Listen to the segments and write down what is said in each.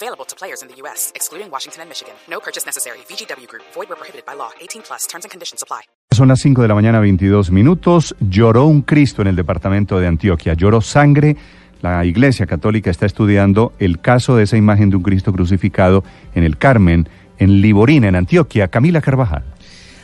Available to players in the U.S., excluding Washington and Michigan. No purchase necessary. VGW Group. Void prohibited by law. 18 plus. Terms and conditions. Son las 5 de la mañana, 22 minutos. Lloró un Cristo en el departamento de Antioquia. Lloró sangre. La Iglesia Católica está estudiando el caso de esa imagen de un Cristo crucificado en el Carmen, en Liborina, en Antioquia. Camila Carvajal.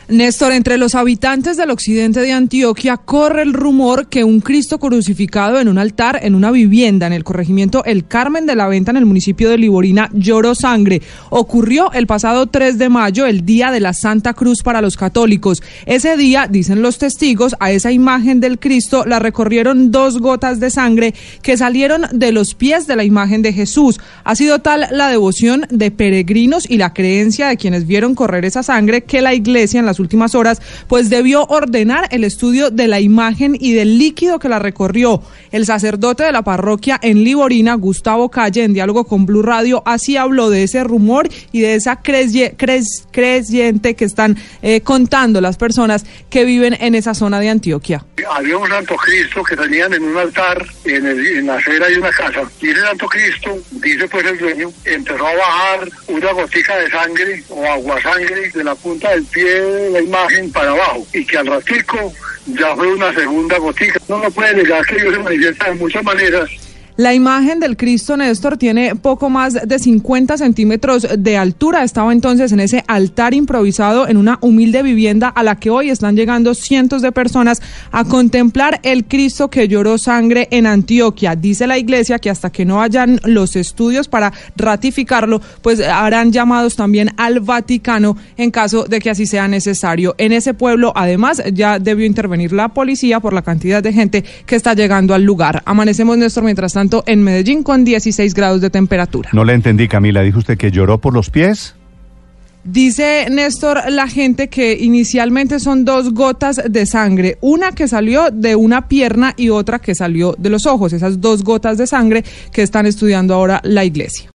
Néstor, entre los habitantes del occidente de Antioquia corre el rumor que un Cristo crucificado en un altar en una vivienda en el corregimiento El Carmen de la Venta en el municipio de Liborina lloró sangre. Ocurrió el pasado 3 de mayo, el día de la Santa Cruz para los católicos. Ese día, dicen los testigos, a esa imagen del Cristo la recorrieron dos gotas de sangre que salieron de los pies de la imagen de Jesús. Ha sido tal la devoción de peregrinos y la creencia de quienes vieron correr esa sangre que la iglesia en la últimas horas, pues debió ordenar el estudio de la imagen y del líquido que la recorrió. El sacerdote de la parroquia en Liborina, Gustavo Calle, en diálogo con Blue Radio, así habló de ese rumor y de esa creyente que están eh, contando las personas que viven en esa zona de Antioquia. Había un Santo Cristo que tenían en un altar en, en la acera de una casa. Y ese Santo Cristo, dice pues el dueño, empezó a bajar una gotica de sangre o agua sangre de la punta del pie la imagen para abajo y que al ratico ya fue una segunda gotica. No lo puede negar que Dios se manifiesta de muchas maneras la imagen del Cristo Néstor tiene poco más de 50 centímetros de altura. Estaba entonces en ese altar improvisado en una humilde vivienda a la que hoy están llegando cientos de personas a contemplar el Cristo que lloró sangre en Antioquia. Dice la iglesia que hasta que no hayan los estudios para ratificarlo, pues harán llamados también al Vaticano en caso de que así sea necesario. En ese pueblo, además, ya debió intervenir la policía por la cantidad de gente que está llegando al lugar. Amanecemos, Néstor, mientras tanto en Medellín con 16 grados de temperatura. No le entendí, Camila. ¿Dijo usted que lloró por los pies? Dice Néstor la gente que inicialmente son dos gotas de sangre, una que salió de una pierna y otra que salió de los ojos, esas dos gotas de sangre que están estudiando ahora la iglesia.